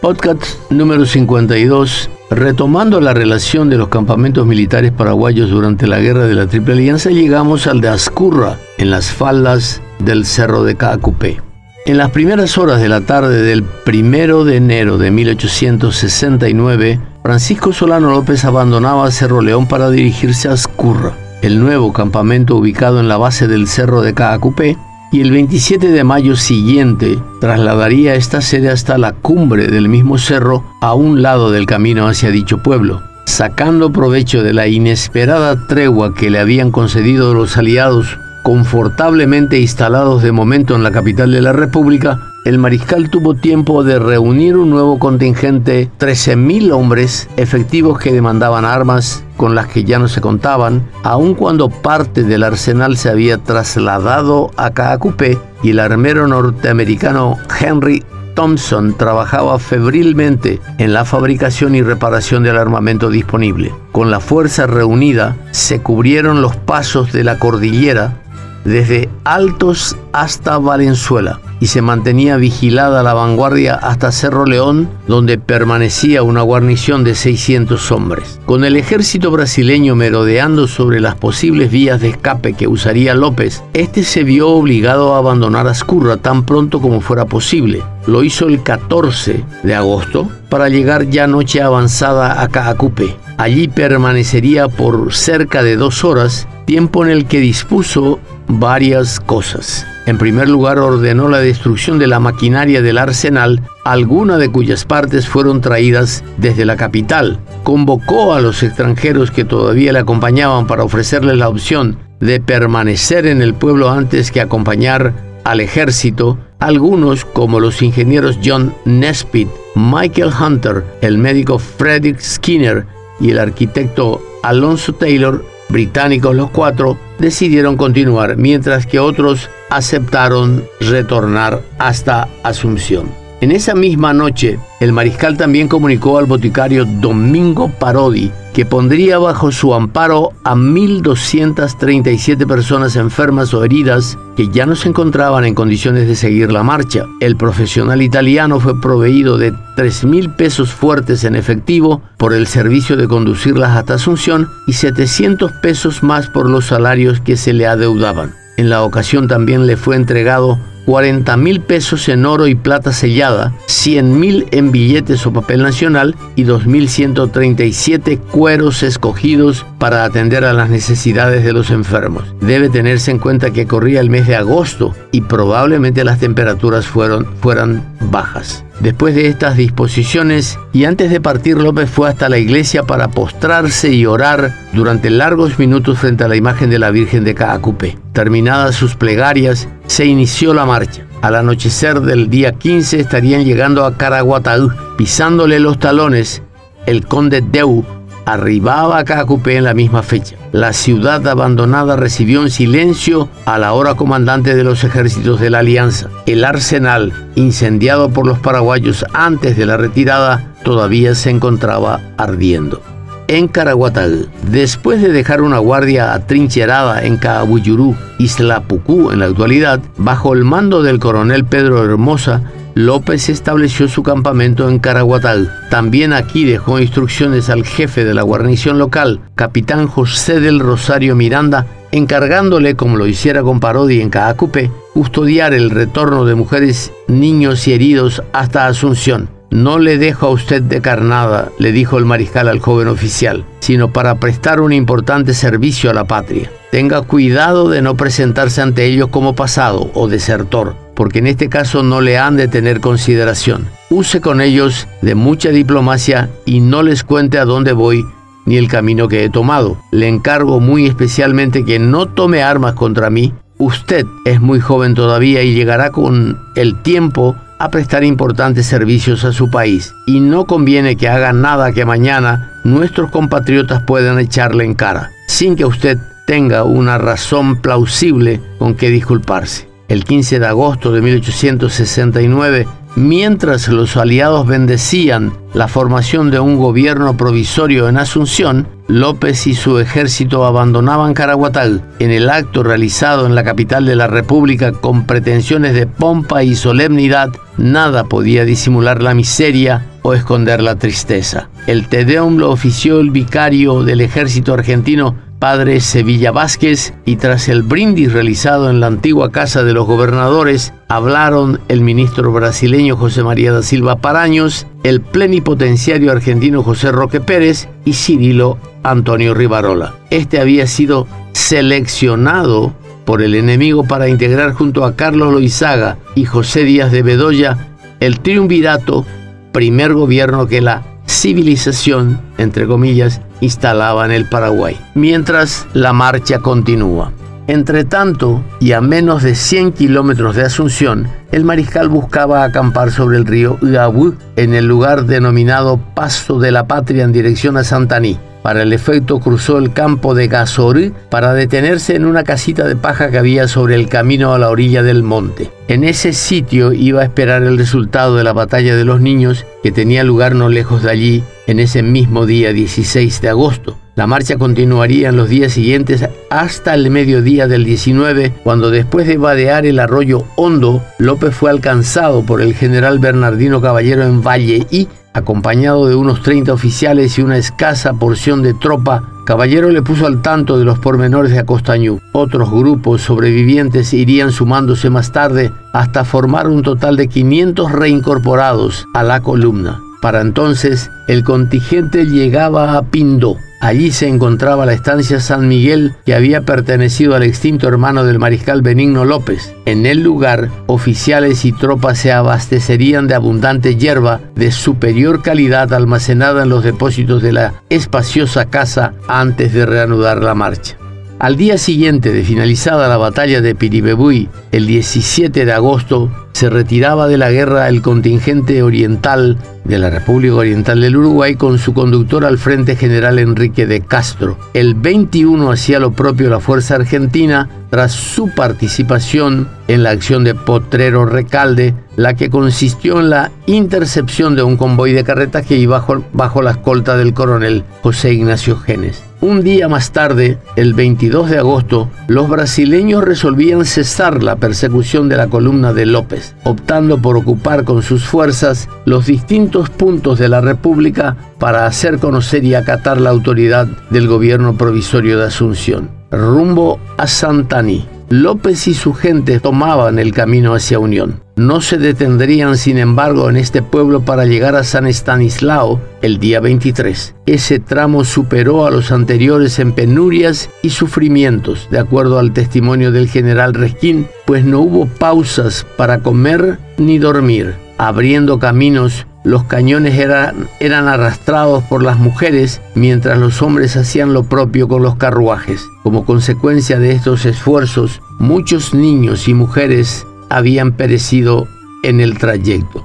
Podcast número 52. Retomando la relación de los campamentos militares paraguayos durante la guerra de la Triple Alianza, llegamos al de Ascurra, en las faldas del Cerro de Caacupé. En las primeras horas de la tarde del primero de enero de 1869, Francisco Solano López abandonaba Cerro León para dirigirse a Ascurra, el nuevo campamento ubicado en la base del Cerro de Caacupé, y el 27 de mayo siguiente trasladaría esta sede hasta la cumbre del mismo cerro a un lado del camino hacia dicho pueblo. Sacando provecho de la inesperada tregua que le habían concedido los aliados confortablemente instalados de momento en la capital de la República, el mariscal tuvo tiempo de reunir un nuevo contingente, 13.000 hombres efectivos que demandaban armas con las que ya no se contaban, aun cuando parte del arsenal se había trasladado a Caacupé y el armero norteamericano Henry Thompson trabajaba febrilmente en la fabricación y reparación del armamento disponible. Con la fuerza reunida se cubrieron los pasos de la cordillera desde Altos hasta Valenzuela y se mantenía vigilada la vanguardia hasta Cerro León, donde permanecía una guarnición de 600 hombres. Con el ejército brasileño merodeando sobre las posibles vías de escape que usaría López, este se vio obligado a abandonar Ascurra tan pronto como fuera posible. Lo hizo el 14 de agosto para llegar ya noche avanzada a Caacupe. Allí permanecería por cerca de dos horas, tiempo en el que dispuso varias cosas. En primer lugar, ordenó la destrucción de la maquinaria del arsenal, alguna de cuyas partes fueron traídas desde la capital. Convocó a los extranjeros que todavía le acompañaban para ofrecerles la opción de permanecer en el pueblo antes que acompañar al ejército. Algunos, como los ingenieros John Nesbitt, Michael Hunter, el médico Frederick Skinner y el arquitecto Alonso Taylor, británicos los cuatro, decidieron continuar, mientras que otros aceptaron retornar hasta Asunción. En esa misma noche, el mariscal también comunicó al boticario Domingo Parodi que pondría bajo su amparo a 1.237 personas enfermas o heridas que ya no se encontraban en condiciones de seguir la marcha. El profesional italiano fue proveído de 3.000 pesos fuertes en efectivo por el servicio de conducirlas hasta Asunción y 700 pesos más por los salarios que se le adeudaban. En la ocasión también le fue entregado 40 mil pesos en oro y plata sellada, 100 mil en billetes o papel nacional y 2.137 cueros escogidos para atender a las necesidades de los enfermos. Debe tenerse en cuenta que corría el mes de agosto y probablemente las temperaturas fueron, fueran bajas. Después de estas disposiciones y antes de partir, López fue hasta la iglesia para postrarse y orar durante largos minutos frente a la imagen de la Virgen de Caacupé. Terminadas sus plegarias, se inició la marcha. Al anochecer del día 15 estarían llegando a Caraguataú, pisándole los talones el conde Deu arribaba a Cacupé en la misma fecha. La ciudad abandonada recibió en silencio a la hora comandante de los ejércitos de la Alianza. El arsenal, incendiado por los paraguayos antes de la retirada, todavía se encontraba ardiendo. En Caraguatá, después de dejar una guardia atrincherada en Cabuyurú, Isla Pucú en la actualidad, bajo el mando del coronel Pedro Hermosa, López estableció su campamento en Caraguatal. También aquí dejó instrucciones al jefe de la guarnición local, capitán José del Rosario Miranda, encargándole, como lo hiciera con Parodi en Caacupe, custodiar el retorno de mujeres, niños y heridos hasta Asunción. No le dejo a usted de carnada, le dijo el mariscal al joven oficial, sino para prestar un importante servicio a la patria. Tenga cuidado de no presentarse ante ellos como pasado o desertor porque en este caso no le han de tener consideración. Use con ellos de mucha diplomacia y no les cuente a dónde voy ni el camino que he tomado. Le encargo muy especialmente que no tome armas contra mí. Usted es muy joven todavía y llegará con el tiempo a prestar importantes servicios a su país y no conviene que haga nada que mañana nuestros compatriotas puedan echarle en cara, sin que usted tenga una razón plausible con que disculparse. El 15 de agosto de 1869, Mientras los aliados bendecían la formación de un gobierno provisorio en Asunción, López y su ejército abandonaban Caraguatán en el acto realizado en la capital de la República con pretensiones de pompa y solemnidad. Nada podía disimular la miseria o esconder la tristeza. El Tedeum lo ofició el vicario del ejército argentino padre Sevilla Vázquez y tras el brindis realizado en la antigua Casa de los Gobernadores, hablaron el ministro brasileño José María da Silva Paraños, el plenipotenciario argentino José Roque Pérez y Cirilo Antonio Rivarola. Este había sido seleccionado por el enemigo para integrar junto a Carlos Loizaga y José Díaz de Bedoya el triunvirato, primer gobierno que la civilización, entre comillas, instalaba en el Paraguay, mientras la marcha continúa. Entre tanto, y a menos de 100 kilómetros de Asunción, el mariscal buscaba acampar sobre el río Uabu, en el lugar denominado Paso de la Patria en dirección a Santaní. Para el efecto cruzó el campo de Gazorí para detenerse en una casita de paja que había sobre el camino a la orilla del monte. En ese sitio iba a esperar el resultado de la batalla de los niños que tenía lugar no lejos de allí en ese mismo día 16 de agosto. La marcha continuaría en los días siguientes hasta el mediodía del 19, cuando después de vadear el arroyo Hondo, López fue alcanzado por el general Bernardino Caballero en Valle y acompañado de unos 30 oficiales y una escasa porción de tropa, Caballero le puso al tanto de los pormenores de Acostañú. Otros grupos sobrevivientes irían sumándose más tarde hasta formar un total de 500 reincorporados a la columna. Para entonces, el contingente llegaba a Pindo, Allí se encontraba la estancia San Miguel que había pertenecido al extinto hermano del mariscal Benigno López. En el lugar, oficiales y tropas se abastecerían de abundante hierba de superior calidad almacenada en los depósitos de la espaciosa casa antes de reanudar la marcha. Al día siguiente de finalizada la batalla de Piribebuy, el 17 de agosto, se retiraba de la guerra el contingente oriental de la República Oriental del Uruguay con su conductor al frente general Enrique de Castro. El 21 hacía lo propio la Fuerza Argentina tras su participación en la acción de Potrero Recalde, la que consistió en la intercepción de un convoy de carretas que iba bajo, la escolta del coronel José Ignacio Genes. Un día más tarde, el 22 de agosto, los brasileños resolvían cesar la persecución de la columna de López, optando por ocupar con sus fuerzas los distintos puntos de la República para hacer conocer y acatar la autoridad del gobierno provisorio de Asunción. Rumbo a Santaní. López y su gente tomaban el camino hacia Unión. No se detendrían, sin embargo, en este pueblo para llegar a San Estanislao el día 23. Ese tramo superó a los anteriores en penurias y sufrimientos, de acuerdo al testimonio del general Resquín, pues no hubo pausas para comer ni dormir, abriendo caminos los cañones eran, eran, arrastrados por las mujeres mientras los hombres hacían lo propio con los carruajes. Como consecuencia de estos esfuerzos, muchos niños y mujeres habían perecido en el trayecto.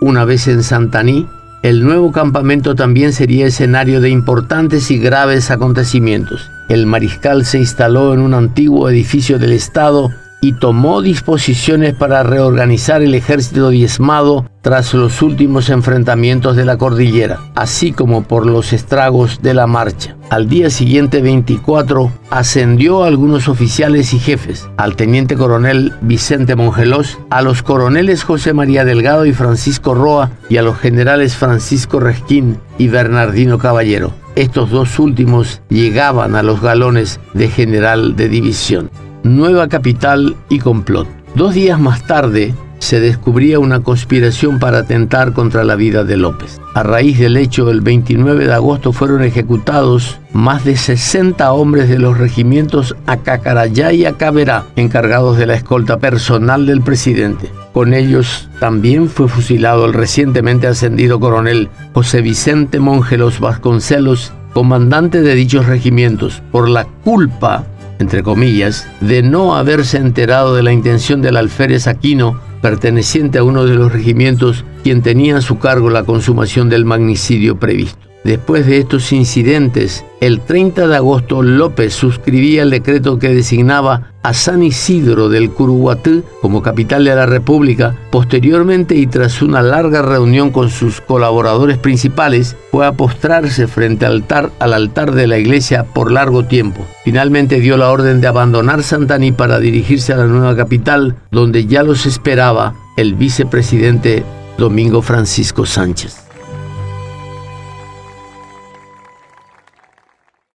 Una vez en Santaní, el nuevo campamento también sería escenario de importantes y graves acontecimientos. El mariscal se instaló en un antiguo edificio del Estado y tomó disposiciones para reorganizar el ejército diezmado tras los últimos enfrentamientos de la cordillera, así como por los estragos de la marcha. Al día siguiente 24 ascendió a algunos oficiales y jefes, al teniente coronel Vicente Mongelós, a los coroneles José María Delgado y Francisco Roa y a los generales Francisco Resquín y Bernardino Caballero. Estos dos últimos llegaban a los galones de general de división nueva capital y complot. Dos días más tarde se descubría una conspiración para atentar contra la vida de López. A raíz del hecho, el 29 de agosto fueron ejecutados más de 60 hombres de los regimientos Acacarayá y Acaberá, encargados de la escolta personal del presidente. Con ellos también fue fusilado el recientemente ascendido coronel José Vicente Mongelos Vasconcelos, comandante de dichos regimientos, por la culpa entre comillas, de no haberse enterado de la intención del alférez Aquino, perteneciente a uno de los regimientos, quien tenía a su cargo la consumación del magnicidio previsto. Después de estos incidentes, el 30 de agosto López suscribía el decreto que designaba a San Isidro del Curuguatú como capital de la República. Posteriormente y tras una larga reunión con sus colaboradores principales, fue a postrarse frente al altar, al altar de la iglesia por largo tiempo. Finalmente dio la orden de abandonar Santaní para dirigirse a la nueva capital, donde ya los esperaba el vicepresidente Domingo Francisco Sánchez.